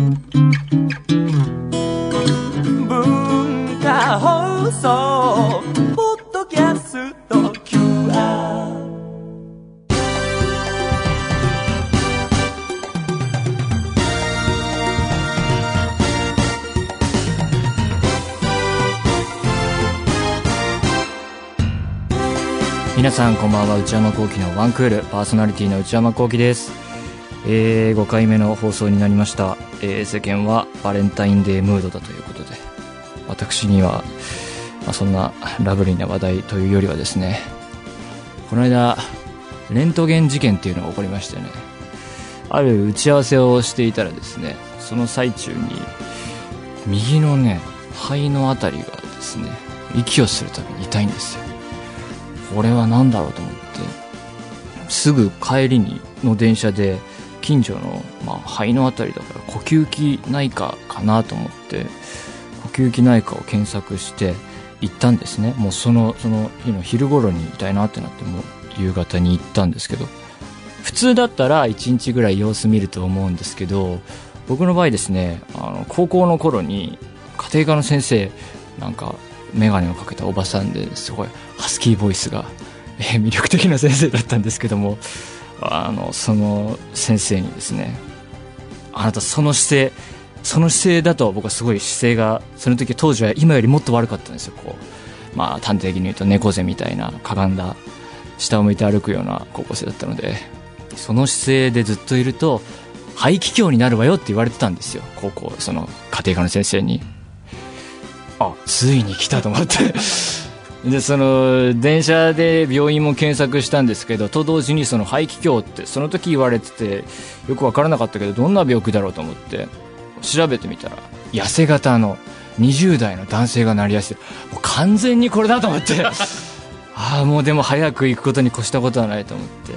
文化放送ポッドキャスト QR 皆さんこんばんは内山聖輝のワンクールパーソナリティの内山聖輝です、えー、5回目の放送になりました、えー世間はバレンタインデームードだということで私には、まあ、そんなラブリーな話題というよりはですねこの間レントゲン事件っていうのが起こりましてねある打ち合わせをしていたらですねその最中に右のね肺のあたりがですね息をするたびに痛いんですよ。これは何だろうと思ってすぐ帰りにの電車で近所の、まあ、肺のあたりだから呼吸器内科かなと思って呼吸器内科を検索して行ったんですね。もうそのその日の昼頃に痛いなってなってもう夕方に行ったんですけど普通だったら1日ぐらい様子見ると思うんですけど僕の場合ですねあの高校の頃に家庭科の先生なんか眼鏡をかけたおばさんですごいハスキーボイスが、え魅力的な先生だったんですけどもあのその先生にですねあなたその姿勢その姿勢だと僕はすごい姿勢がその時当時は今よりもっと悪かったんですよ。こうまあ端的に言うと猫背みたいなかがんだ下を向いて歩くような高校生だったのでその姿勢でずっといると肺気胸になるわよって言われてたんですよ。高校その家庭科の先生に。あついに来たと思って。でその電車で病院も検索したんですけどと同時にその肺気胸ってその時言われててよく分からなかったけどどんな病気だろうと思って調べてみたら痩せ型の20代の男性がなりやすいもう完全にこれだと思って。ああもうでも早く行くことに越したことはないと思って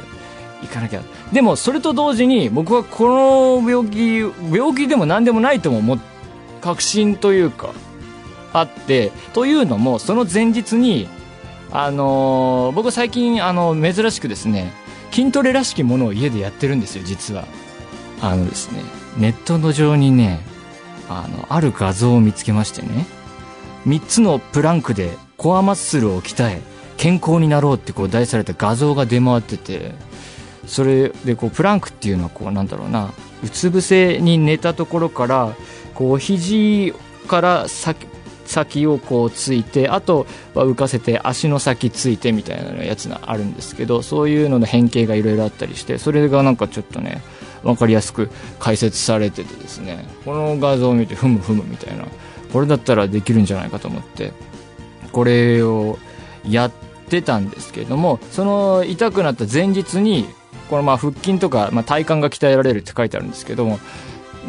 行かなきゃ。でもそれと同時に僕はこの病気病気でも何でもないとも思っ確信というかあってというのもその前日にあのー僕最近あの珍しくですね筋トレらしきものを家でやってるんですよ実は。あのですねネットの上にねあのある画像を見つけましてね3つのプランクでコアマッスルを鍛え健康になろうってこう題された画像が出回っててそれでこうプランクっていうのはこうなんだろうなうつ伏せに寝たところからこう肘から先先をこうついてあとは浮かせて足の先ついてみたいなやつがあるんですけどそういうのの変形がいろいろあったりしてそれがなんかちょっとね分かりやすく解説されててですね。この画像を見てふむふむみたいなこれだったらできるんじゃないかと思ってこれをやってたんですけれどもその痛くなった前日にこのまあ腹筋とか、まあ、体幹が鍛えられるって書いてあるんですけども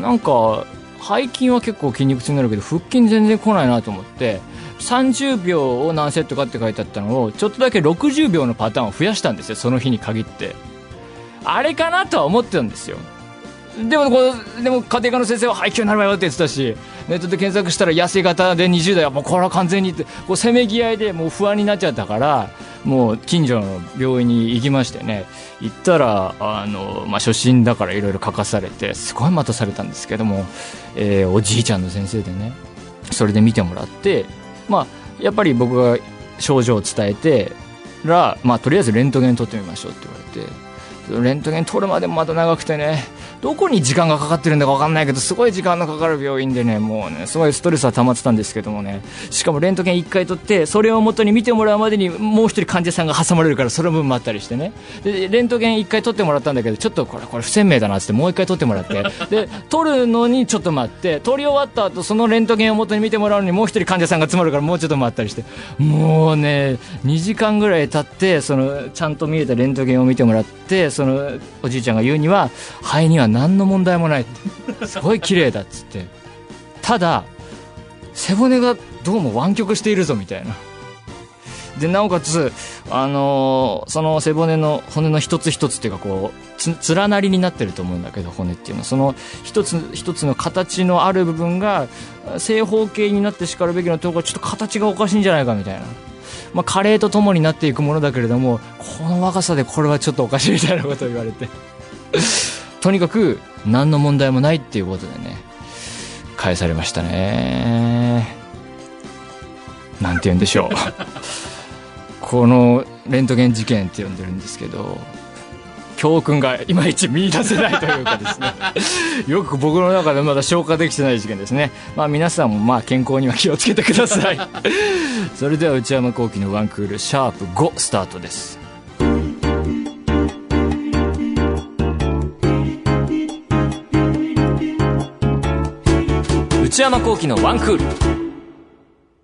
なんか背筋は結構筋肉痛になるけど腹筋全然来ないなと思って30秒を何セットかって書いてあったのをちょっとだけ60秒のパターンを増やしたんですよその日に限って。あれかなとは思ってたんですよ。でもこうでも家庭科の先生は配給になるわよって言ってたしネットで検索したら痩せ型で20代はもうこれは完全にってこうせめぎ合いでもう不安になっちゃったからもう近所の病院に行きましてね行ったらあの、まあ、初心だからいろいろ書かされてすごい待たされたんですけども、えーおじいちゃんの先生でねそれで見てもらってまあやっぱり僕が症状を伝えてら、まあ、とりあえずレントゲン取ってみましょうって言われてレントゲン取るまでもまた長くてねどこに時間がかかってるんだか分かんないけどすごい時間のかかる病院でねもうねすごいストレスは溜まってたんですけどもね。しかもレントゲン1回取ってそれを元に見てもらうまでにもう一人患者さんが挟まれるからその分待ったりしてね。でレントゲン1回取ってもらったんだけどちょっとこれこれ不鮮明だなっつってもう1回取ってもらって。で取るのにちょっと待って取り終わった後そのレントゲンを元に見てもらうのにもう一人患者さんが集まるからもうちょっと待ったりして。もうね2時間ぐらい経ってそのちゃんと見えたレントゲンを見てもらってそのおじいちゃんが言うには肺には何の問題もないって。すごい綺麗だっつって。ただ背骨がどうも湾曲しているぞみたいな。でなおかつ、あのーその背骨の骨の一つ一つっていうかこうつ連なりになってると思うんだけど骨っていうの。はその一つ一つの形のある部分が正方形になってしかるべきのところちょっと形がおかしいんじゃないかみたいな。まあ、加齢とともになっていくものだけれどもこの若さでこれはちょっとおかしいみたいなことを言われて。とにかく何の問題もないっていうことでね返されましたね。なんて言うんでしょう。このレントゲン事件って呼んでるんですけど、教訓がいまいち見出せないというかですね よく僕の中でまだ消化できてない事件ですねまあ皆さんもまあ健康には気をつけてください それでは内山聖輝のワンクールシャープ5スタートです内山聖輝のワンクール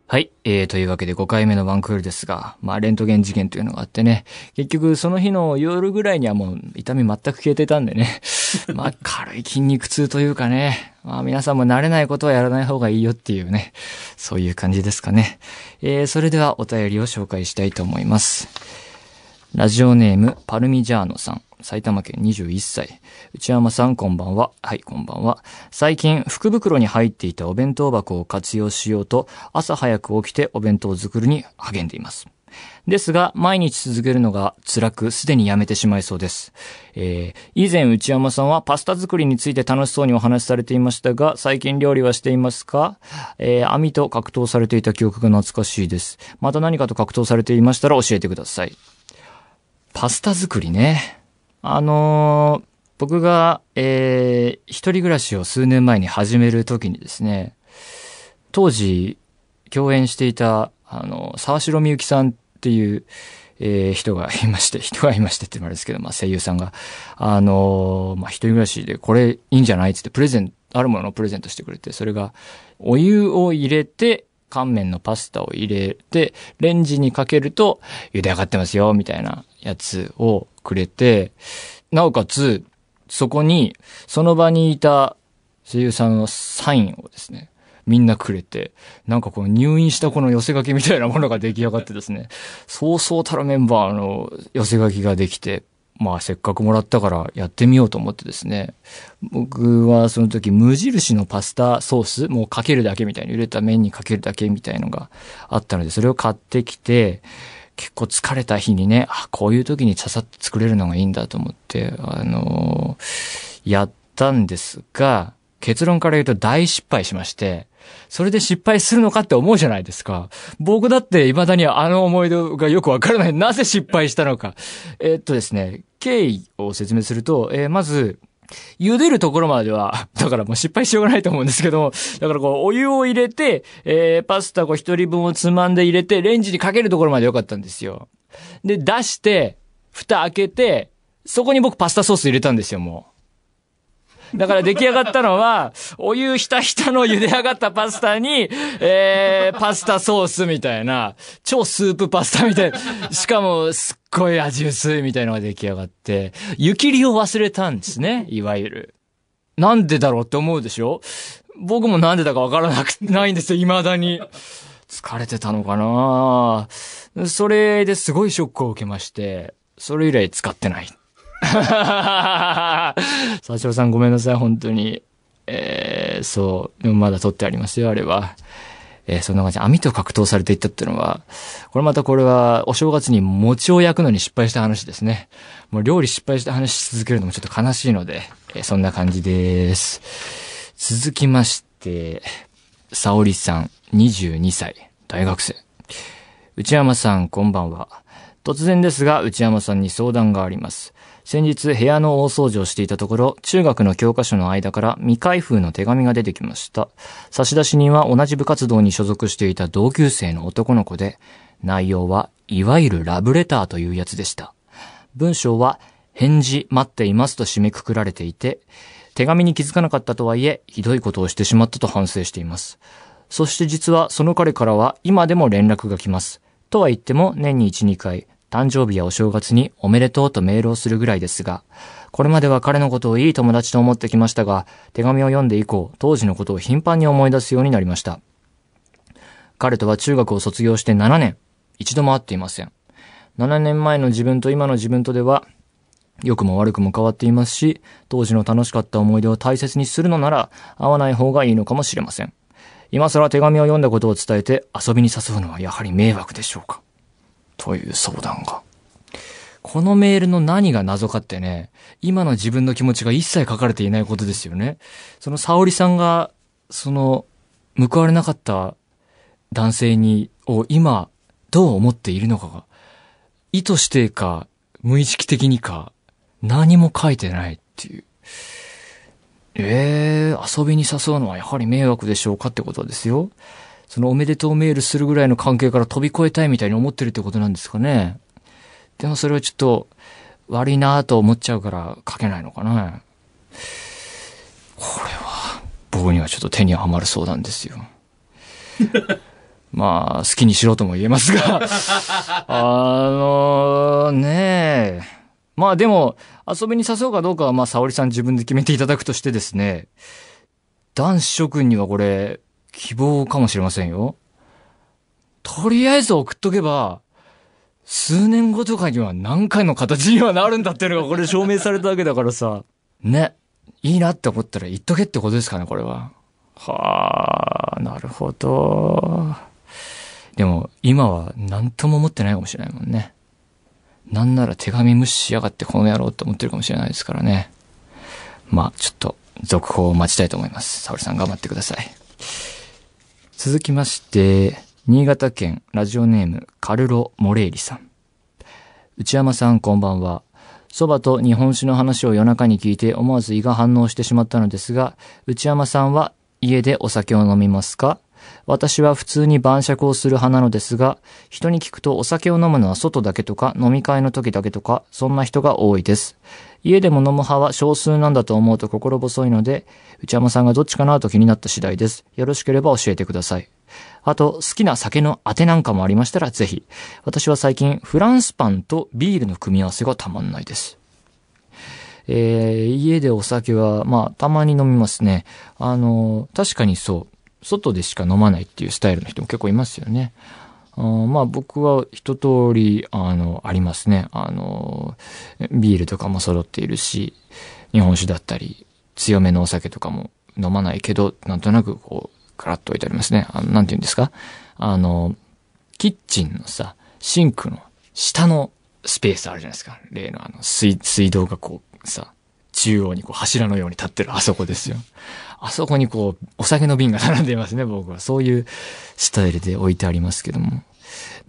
はい。えー、というわけで5回目のワンクールですが、まあ、レントゲン事件というのがあってね、結局その日の夜ぐらいにはもう痛み全く消えてたんでね、まあ、軽い筋肉痛というかね、まあ、皆さんも慣れないことはやらない方がいいよっていうね、そういう感じですかね。えー、それではお便りを紹介したいと思います。ラジオネーム、パルミジャーノさん。埼玉県21歳。内山さん、こんばんは。はい、こんばんは。最近、福袋に入っていたお弁当箱を活用しようと、朝早く起きてお弁当作りに励んでいます。ですが、毎日続けるのが辛く、すでにやめてしまいそうです。えー、以前内山さんはパスタ作りについて楽しそうにお話しされていましたが、最近料理はしていますか？えー、網と格闘されていた記憶が懐かしいです。また何かと格闘されていましたら教えてください。パスタ作りね。あのー、僕が、えー、一人暮らしを数年前に始めるときにですね、当時、共演していた、あの、沢城みゆきさんっていう、えー、人がいまして、人がいましてって言われですけど、まあ声優さんが、あのー、まあ一人暮らしでこれいいんじゃないってってプレゼン、あるものをプレゼントしてくれて、それが、お湯を入れて、乾麺のパスタを入れて、レンジにかけると、茹で上がってますよ、みたいなやつをくれて、なおかつ、そこに、その場にいた声優さんのサインをですね、みんなくれて、なんかこの入院したこの寄せ書きみたいなものが出来上がってですね、そうそうたるメンバーの寄せ書きができて、まあせっかくもらったからやってみようと思ってですね。僕はその時無印のパスタソース、もうかけるだけみたいに、茹でた麺にかけるだけみたいのがあったので、それを買ってきて、結構疲れた日にね、あ、こういう時にささっと作れるのがいいんだと思って、あのー、やったんですが、結論から言うと大失敗しまして、それで失敗するのかって思うじゃないですか。僕だって未だにあの思い出がよくわからない。なぜ失敗したのか。えー、っとですね、経緯を説明すると、えー、まず、茹でるところまでは、だからもう失敗しようがないと思うんですけどもだからこう、お湯を入れて、えー、パスタこう一人分をつまんで入れて、レンジにかけるところまでよかったんですよ。で、出して、蓋開けて、そこに僕パスタソース入れたんですよ、もう。だから出来上がったのは、お湯ひたひたの茹で上がったパスタに、えー、パスタソースみたいな、超スープパスタみたいな、しかもすっごい味薄いみたいのが出来上がって、湯切りを忘れたんですね、いわゆる。なんでだろうって思うでしょ？僕もなんでだかわからなく、ないんですよ、未だに。疲れてたのかな？それですごいショックを受けまして、それ以来使ってない。佐藤さんごめんなさい、本当に。えー、そう。でもまだ撮ってありますよ、あれは。えー、そんな感じ網と格闘されていったっていうのは、これまたこれはお正月に餅を焼くのに失敗した話ですね。もう料理失敗した話し続けるのもちょっと悲しいので、えー、そんな感じです。続きまして、沙織さん、22歳、大学生。内山さん、こんばんは。突然ですが、内山さんに相談があります。先日部屋の大掃除をしていたところ、中学の教科書の間から未開封の手紙が出てきました。差出人は同じ部活動に所属していた同級生の男の子で、内容はいわゆるラブレターというやつでした。文章は、返事待っていますと締めくくられていて、手紙に気づかなかったとはいえ、ひどいことをしてしまったと反省しています。そして実はその彼からは今でも連絡が来ます。とは言っても年に1、2回、誕生日やお正月におめでとうとメールをするぐらいですが、これまでは彼のことをいい友達と思ってきましたが、手紙を読んで以降、当時のことを頻繁に思い出すようになりました。彼とは中学を卒業して7年、一度も会っていません。7年前の自分と今の自分とでは、良くも悪くも変わっていますし、当時の楽しかった思い出を大切にするのなら、会わない方がいいのかもしれません。今更手紙を読んだことを伝えて遊びに誘うのはやはり迷惑でしょうかという相談が。このメールの何が謎かってね、今の自分の気持ちが一切書かれていないことですよね。その沙織さんがその、報われなかった男性に、を今、どう思っているのかが、意図してか、無意識的にか、何も書いてないっていう。ええー、遊びに誘うのはやはり迷惑でしょうかってことですよ。そのおめでとうメールするぐらいの関係から飛び越えたいみたいに思ってるってことなんですかね。でもそれはちょっと悪いなぁと思っちゃうから書けないのかな。これは僕にはちょっと手にはまるそうなんですよ。まあ、好きにしろとも言えますが、あのねえ。まあでも、遊びに誘うかどうかはまあ、沙織さん自分で決めていただくとしてですね、男子諸君にはこれ、希望かもしれませんよ。とりあえず送っとけば、数年後とかには何回の形にはなるんだっていうのがこれ証明されたわけだからさ。ね。いいなって思ったら言っとけってことですかね、これは。はあ、なるほど。でも、今は何とも思ってないかもしれないもんね。なんなら手紙無視しやがってこの野郎って思ってるかもしれないですからね。まあ、ちょっと、続報を待ちたいと思います。沙織さん頑張ってください。続きまして、新潟県ラジオネームカルロ・モレーリさん。内山さんこんばんは。蕎麦と日本酒の話を夜中に聞いて思わず胃が反応してしまったのですが、内山さんは家でお酒を飲みますか？私は普通に晩酌をする派なのですが、人に聞くとお酒を飲むのは外だけとか飲み会の時だけとか、そんな人が多いです。家でも飲む派は少数なんだと思うと心細いので、内山さんがどっちかなと気になった次第です。よろしければ教えてください。あと、好きな酒のあてなんかもありましたらぜひ。私は最近、フランスパンとビールの組み合わせがたまんないです。えー、家でお酒は、まあ、たまに飲みますね。あの、確かにそう。外でしか飲まないっていうスタイルの人も結構いますよね。まあ僕は一通り、あの、ありますね。あの、ビールとかも揃っているし、日本酒だったり、強めのお酒とかも飲まないけど、なんとなくこう、カラッと置いてありますね。あの、なんて言うんですか？あの、キッチンのさ、シンクの下のスペースあるじゃないですか。例のあの、水、水道がこう、さ、中央にこう柱のように立ってるあそこですよ。あそこにこう、お酒の瓶が並んでいますね、僕は。そういうスタイルで置いてありますけども。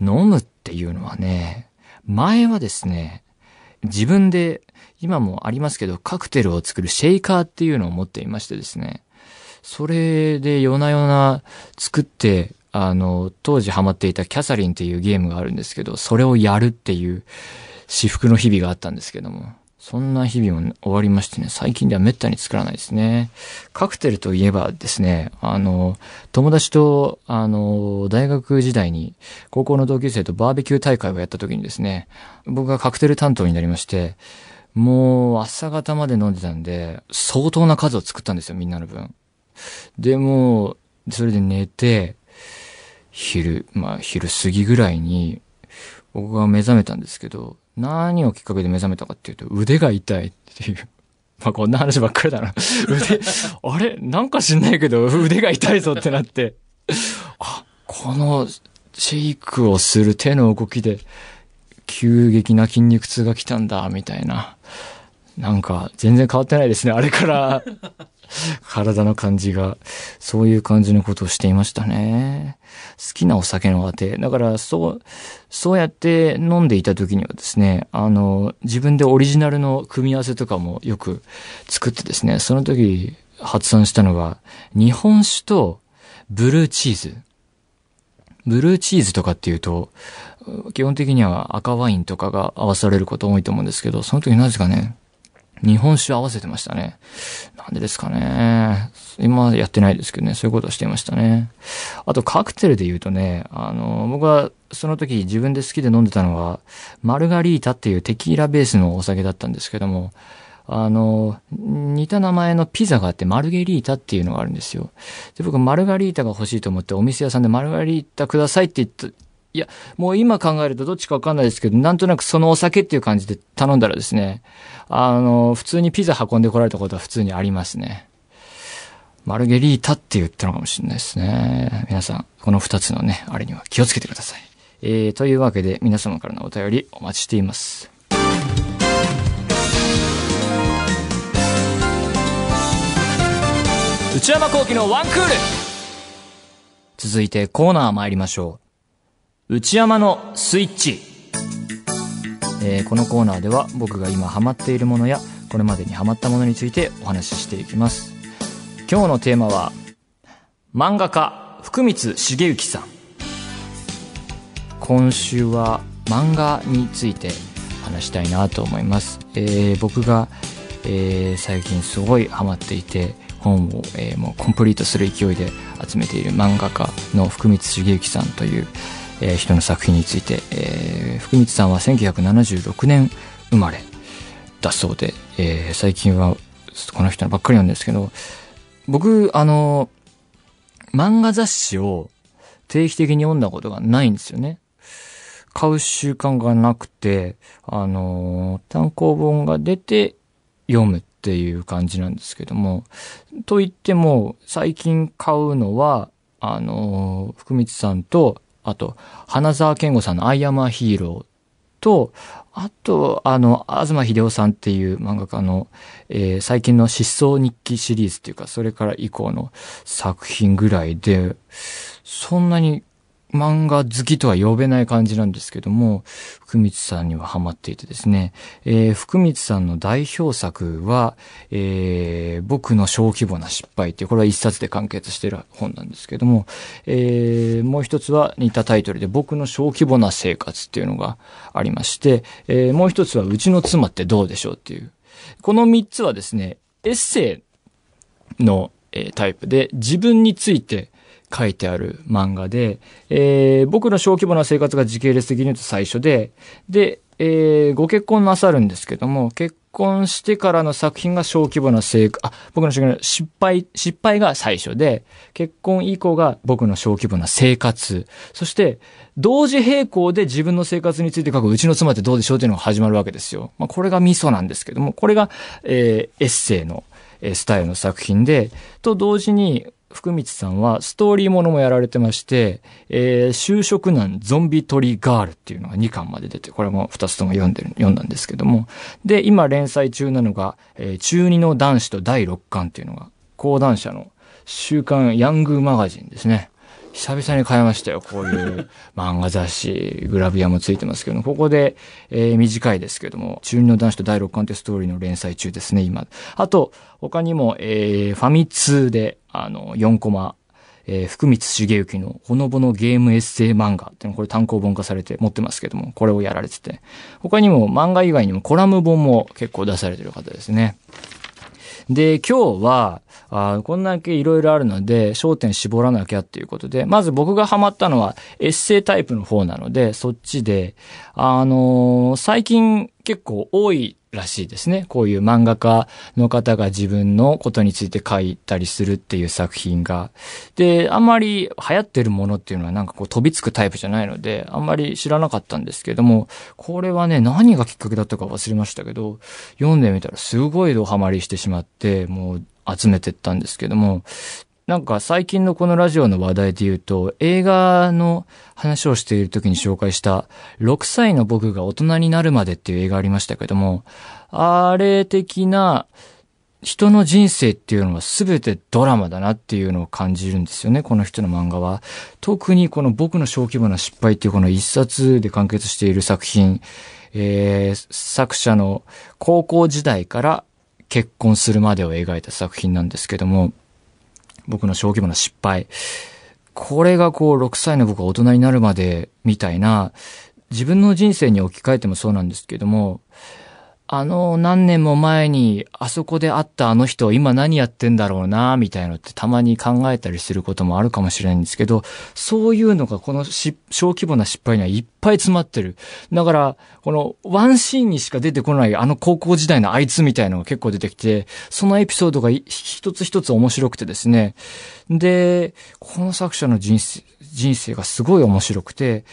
飲むっていうのはね、前はですね、自分で、今もありますけど、カクテルを作るシェイカーっていうのを持っていましてですね、それで夜な夜な作って、あの、当時ハマっていたキャサリンっていうゲームがあるんですけど、それをやるっていう私服の日々があったんですけども、そんな日々も終わりましてね、最近では滅多に作らないですね。カクテルといえばですね、あの、友達と、あの、大学時代に、高校の同級生とバーベキュー大会をやった時にですね、僕がカクテル担当になりまして、もう朝方まで飲んでたんで、相当な数を作ったんですよ、みんなの分。で、もそれで寝て、昼、まあ昼過ぎぐらいに、僕が目覚めたんですけど、何をきっかけで目覚めたかっていうと、腕が痛いっていう。まあ、こんな話ばっかりだな。腕、あれ？なんか知んないけど、腕が痛いぞってなって。あ、このシェイクをする手の動きで、急激な筋肉痛が来たんだ、みたいな。なんか、全然変わってないですね、あれから。体の感じが、そういう感じのことをしていましたね。好きなお酒のあて。だから、そう、そうやって飲んでいた時にはですね、あの、自分でオリジナルの組み合わせとかもよく作ってですね、その時発案したのが、日本酒とブルーチーズ。ブルーチーズとかっていうと、基本的には赤ワインとかが合わされること多いと思うんですけど、その時なぜかね、日本酒合わせてましたね。なんでですかね。今やってないですけどね、そういうことをしていましたね。あとカクテルで言うとね、あの、僕はその時自分で好きで飲んでたのは、マルガリータっていうテキーラベースのお酒だったんですけども、あの、似た名前のピザがあって、マルゲリータっていうのがあるんですよ。で、僕、マルガリータが欲しいと思って、お店屋さんでマルガリータくださいって言った、いや、もう今考えるとどっちかわかんないですけど、なんとなくそのお酒っていう感じで頼んだらですね、あの、普通にピザ運んでこられたことは普通にありますね。マルゲリータって言ったのかもしれないですね。皆さん、この二つのね、あれには気をつけてください。えー、というわけで皆様からのお便りお待ちしています。内山幸喜のワンクール続いてコーナー参りましょう。内山のスイッチ。えーこのコーナーでは僕が今ハマっているものやこれまでにハマったものについてお話ししていきます。今日のテーマは漫画家福光茂之さん。今週は漫画について話したいなと思います。えー僕が、えー最近すごいハマっていて本を、えーもうコンプリートする勢いで集めている漫画家の福光茂之さんという、えー人の作品について、えー福光さんは1976年生まれだそうで、えー最近はこの人ばっかりなんですけど僕あの漫画雑誌を定期的に読んだことがないんですよね。買う習慣がなくて、あの単行本が出て読むっていう感じなんですけども、と言っても、最近買うのは、あの福光さんと、あと、花沢健吾さんのアイアマーヒーローと、あと、あの、東秀夫さんっていう漫画家の、えー最近の失踪日記シリーズっていうか、それから以降の作品ぐらいで、そんなに漫画好きとは呼べない感じなんですけども、福光さんにはハマっていてですね、えー福光さんの代表作は、えー僕の小規模な失敗っていう、これは一冊で完結してる本なんですけども、えーもう一つは似たタイトルで、僕の小規模な生活っていうのがありまして、えーもう一つは、うちの妻ってどうでしょうっていう。この三つはですね、エッセイの、えータイプで自分について書いてある漫画で、えー僕の小規模な生活が時系列的に言うと最初で、で、えーご結婚なさるんですけども、結婚してからの作品が小規模な生活、あ、僕の小規模な失敗、失敗が最初で、結婚以降が僕の小規模な生活、そして、同時並行で自分の生活について書くうちの妻ってどうでしょうっていうのが始まるわけですよ。まあ、これがミソなんですけども、これが、えーエッセイの、えースタイルの作品で、と同時に、福光さんはストーリーものもやられてまして、えー就職難ゾンビ取りガールっていうのが2巻まで出て、これも2つとも読んでる、読んだんですけども、で、今連載中なのが、えー中2の男子と第6巻っていうのが、講談社の週刊ヤングマガジンですね。久々に買いましたよ。こういう漫画雑誌、グラビアもついてますけど、ここで、えー短いですけども、中二の男子と第6巻ってストーリーの連載中ですね、今。あと、他にも、えーファミ通で、あの、4コマ、えー福光茂之のほのぼのゲームエッセイ漫画っていうのこれ単行本化されて持ってますけども、これをやられてて。他にも漫画以外にもコラム本も結構出されてる方ですね。で、今日は、あこんだけいろいろあるので、焦点絞らなきゃっていうことで、まず僕がハマったのはエッセイタイプの方なので、そっちで、あのー最近結構多いらしいですね。こういう漫画家の方が自分のことについて書いたりするっていう作品が。で、あんまり流行ってるものっていうのはなんかこう飛びつくタイプじゃないので、あんまり知らなかったんですけども、これはね、何がきっかけだったか忘れましたけど、読んでみたらすごいドハマりしてしまって、もう集めてったんですけども、なんか最近のこのラジオの話題で言うと、映画の話をしている時に紹介した、6歳の僕が大人になるまでっていう映画ありましたけども、あれ的な人の人生っていうのは全てドラマだなっていうのを感じるんですよね、この人の漫画は。特にこの僕の小規模な失敗っていうこの一冊で完結している作品、えー作者の高校時代から結婚するまでを描いた作品なんですけども、僕の小規模な失敗。これがこう6歳の僕が大人になるまでみたいな、自分の人生に置き換えてもそうなんですけども、あの何年も前にあそこで会ったあの人今何やってんだろうなみたいなのってたまに考えたりすることもあるかもしれないんですけど、そういうのがこの小規模な失敗にはいっぱい詰まってる。だから、このワンシーンにしか出てこないあの高校時代のあいつみたいのが結構出てきて、そのエピソードが一つ一つ面白くてですね。で、この作者の人生、人生がすごい面白くて、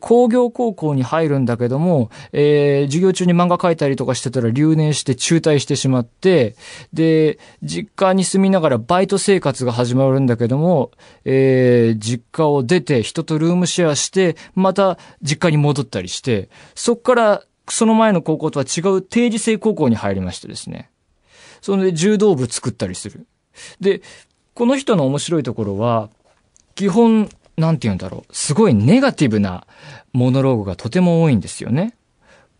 工業高校に入るんだけども、えー授業中に漫画描いたりとかしてたら留年して中退してしまって、で、実家に住みながらバイト生活が始まるんだけども、えー実家を出て人とルームシェアして、また実家に戻ったりして、そっからその前の高校とは違う定時制高校に入りましてですね。それで柔道部作ったりする。で、この人の面白いところは、基本、なんて言うんだろう。すごいネガティブなモノローグがとても多いんですよね。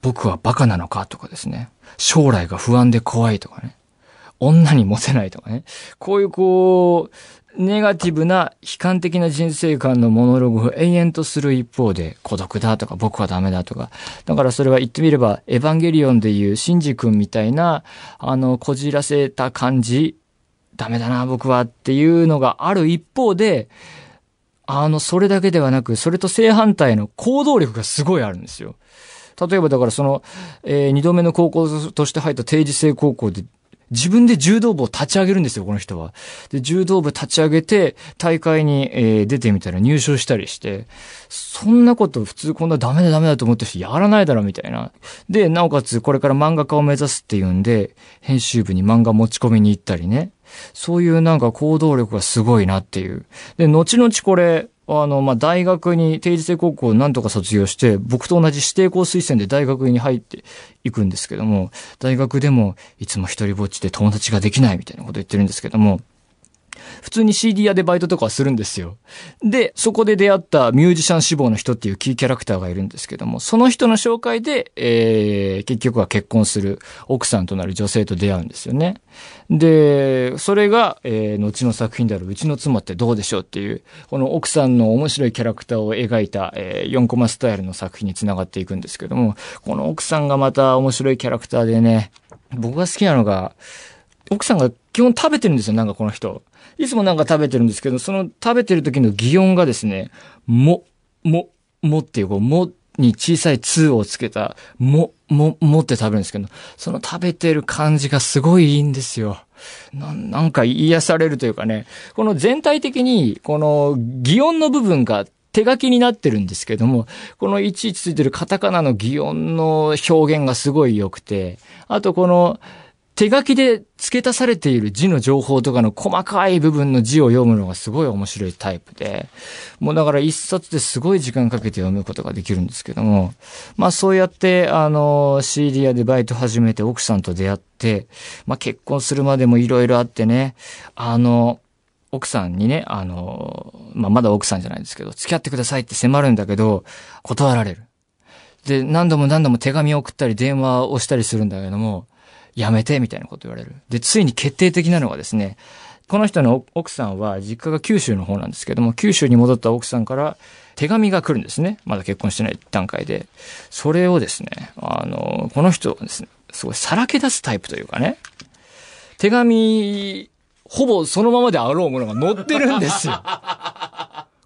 僕はバカなのかとかですね。将来が不安で怖いとかね。女にモテないとかね。こういうこう、ネガティブな悲観的な人生観のモノログを延々とする一方で、孤独だとか僕はダメだとか。だからそれは言ってみれば、エヴァンゲリオンでいうシンジ君みたいな、あの、こじらせた感じ、ダメだな僕はっていうのがある一方で、あの、それだけではなく、それと正反対の行動力がすごいあるんですよ。例えばだからその、えー、二度目の高校として入った定時制高校で自分で柔道部を立ち上げるんですよ、この人は。で、柔道部立ち上げて、大会に、えー、出てみたら入賞したりして、そんなこと普通こんなダメだダメだと思ってる人やらないだろ、みたいな。で、なおかつこれから漫画家を目指すっていうんで、編集部に漫画持ち込みに行ったりね。そういうなんか行動力がすごいなっていう。で、後々これ、あの、まあ、大学に、定時制高校をなんとか卒業して、僕と同じ指定校推薦で大学に入っていくんですけども、大学でもいつも一人ぼっちで友達ができないみたいなこと言ってるんですけども、普通に CD 屋でバイトとかはするんですよ。で、そこで出会ったミュージシャン志望の人っていうキーキャラクターがいるんですけども、その人の紹介で、えー、結局は結婚する奥さんとなる女性と出会うんですよね。で、それが、えー、後の作品であるうちの妻ってどうでしょうっていう、この奥さんの面白いキャラクターを描いた、えー、4コマスタイルの作品につながっていくんですけども、この奥さんがまた面白いキャラクターでね、僕が好きなのが、奥さんが基本食べてるんですよ、なんかこの人。いつもなんか食べてるんですけど、その食べてる時の擬音がですね、も、も、もっていう、こう、もに小さい2をつけた、も、も、もって食べるんですけど、その食べてる感じがすごいいいんですよ。ななんか癒されるというかね、この全体的に、この擬音の部分が手書きになってるんですけども、このいちいちついてるカタカナの擬音の表現がすごい良くて、あとこの、手書きで付け足されている字の情報とかの細かい部分の字を読むのがすごい面白いタイプで、もうだから一冊ですごい時間かけて読むことができるんですけども、まあそうやって、あの、CD 屋でバイト始めて奥さんと出会って、まあ結婚するまでもいろいろあってね、あの、奥さんにね、あの、まあまだ奥さんじゃないですけど、付き合ってくださいって迫るんだけど、断られる。で、何度も何度も手紙を送ったり電話をしたりするんだけども、やめて、みたいなこと言われる。で、ついに決定的なのがですね、この人の奥さんは実家が九州の方なんですけども、九州に戻った奥さんから手紙が来るんですね。まだ結婚してない段階で。それをですね、あの、この人はですね、すごいさらけ出すタイプというかね、手紙、ほぼそのままであろうものが載ってるんですよ。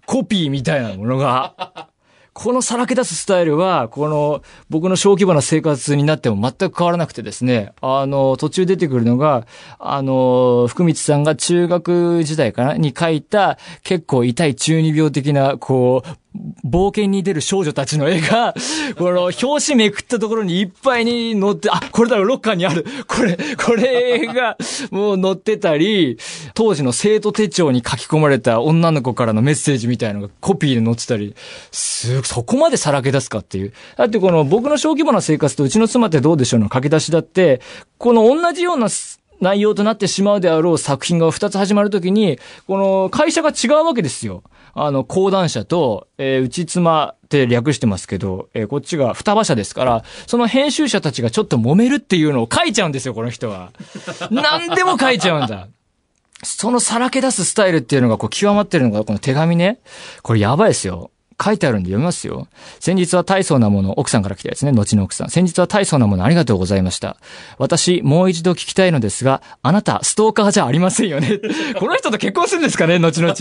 コピーみたいなものが。このさらけ出すスタイルは、この僕の小規模な生活になっても全く変わらなくてですね、あの、途中出てくるのが、あの、福光さんが中学時代かなに書いた結構痛い中二病的な、こう、冒険に出る少女たちの絵が、この表紙めくったところにいっぱいに載って、あ、これだろ、ロッカーにある。これ、これが もう載ってたり、当時の生徒手帳に書き込まれた女の子からのメッセージみたいなのがコピーで載ってたり、す、そこまでさらけ出すかっていう。だってこの僕の小規模な生活とうちの妻ってどうでしょうの書き出しだって、この同じような内容となってしまうであろう作品が2つ始まるときに、この会社が違うわけですよ。あの、講談社と、えー、内妻って略してますけど、えー、こっちが双葉社ですから、その編集者たちがちょっと揉めるっていうのを書いちゃうんですよ、この人は。何でも書いちゃうんだ。そのさらけ出すスタイルっていうのがこう極まってるのがこの手紙ね。これやばいですよ。書いてあるんで読みますよ。先日は大層なもの、奥さんから来たやつね、後の奥さん。先日は大層なものありがとうございました。私、もう一度聞きたいのですが、あなた、ストーカーじゃありませんよね。この人と結婚するんですかね、後々。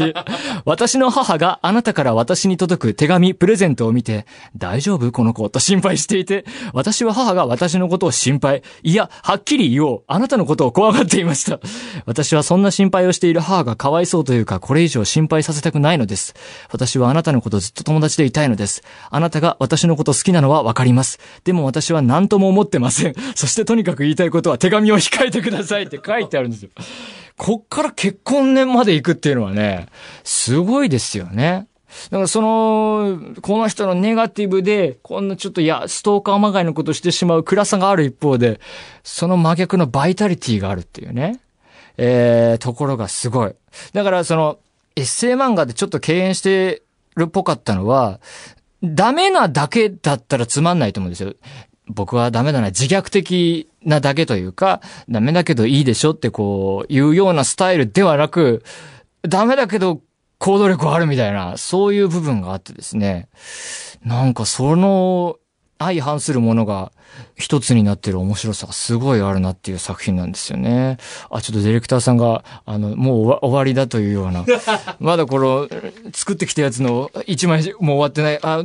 私の母があなたから私に届く手紙、プレゼントを見て、大丈夫？この子と心配していて、私は母が私のことを心配。いや、はっきり言おう。あなたのことを怖がっていました。私はそんな心配をしている母がかわいそうというか、これ以上心配させたくないのです。私はあなたのことずっと友達でいたいのです。あなたが私のこと好きなのはわかります。でも私は何とも思ってません。そしてとにかく言いたいことは手紙を控えてくださいって 書いてあるんですよ。こっから結婚年まで行くっていうのはね、すごいですよね。だからその、この人のネガティブで、こんなちょっといや、ストーカーまがいのことしてしまう暗さがある一方で、その真逆のバイタリティがあるっていうね。えー、ところがすごい。だからその、エッセイ漫画でちょっと敬遠してるっぽかったのは、ダメなだけだったらつまんないと思うんですよ。僕はダメだな、自虐的なだけというか、ダメだけどいいでしょってこう、いうようなスタイルではなく、ダメだけど行動力あるみたいな、そういう部分があってですね。なんかその相反するものが一つになってる面白さがすごいあるなっていう作品なんですよね。あ、ちょっとディレクターさんが、あの、もう終わりだというような、まだこの、作ってきたやつの一枚もう終わってない、あ、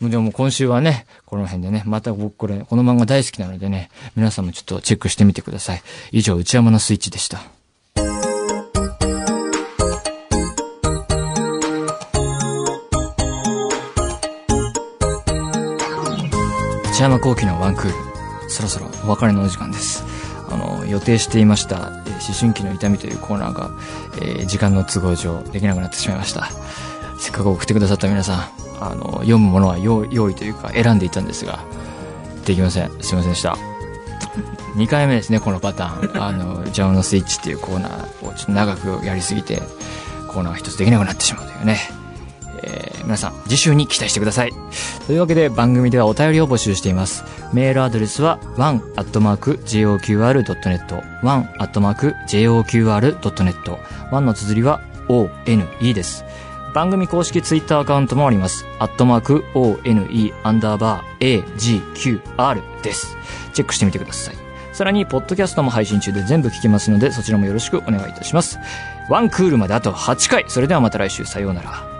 でも今週はね、この辺でね、また僕これ、この漫画大好きなのでね、皆さんもちょっとチェックしてみてください。以上、内山のスイッチでした。内山幸喜のワンクール、そろそろお別れのお時間です。あの、予定していました、え、思春期の痛みというコーナーが、えー、時間の都合上できなくなってしまいました。せっかく送ってくださった皆さん、あの、読むものは用意というか選んでいたんですが、できません。すいませんでした。2回目ですね、このパターン。あの、ジャムのスイッチっていうコーナーをちょっと長くやりすぎて、コーナーが一つできなくなってしまうというね。えー、皆さん、次週に期待してください。というわけで番組ではお便りを募集しています。メールアドレスは one.joqr.net one.joqr.net one の綴りは one です。番組公式ツイッターアカウントもあります。アットマーク ONE アンダーバー AGQR です。チェックしてみてください。さらに、ポッドキャストも配信中で全部聞けますので、そちらもよろしくお願いいたします。ワンクールまであと8回。それではまた来週、さようなら。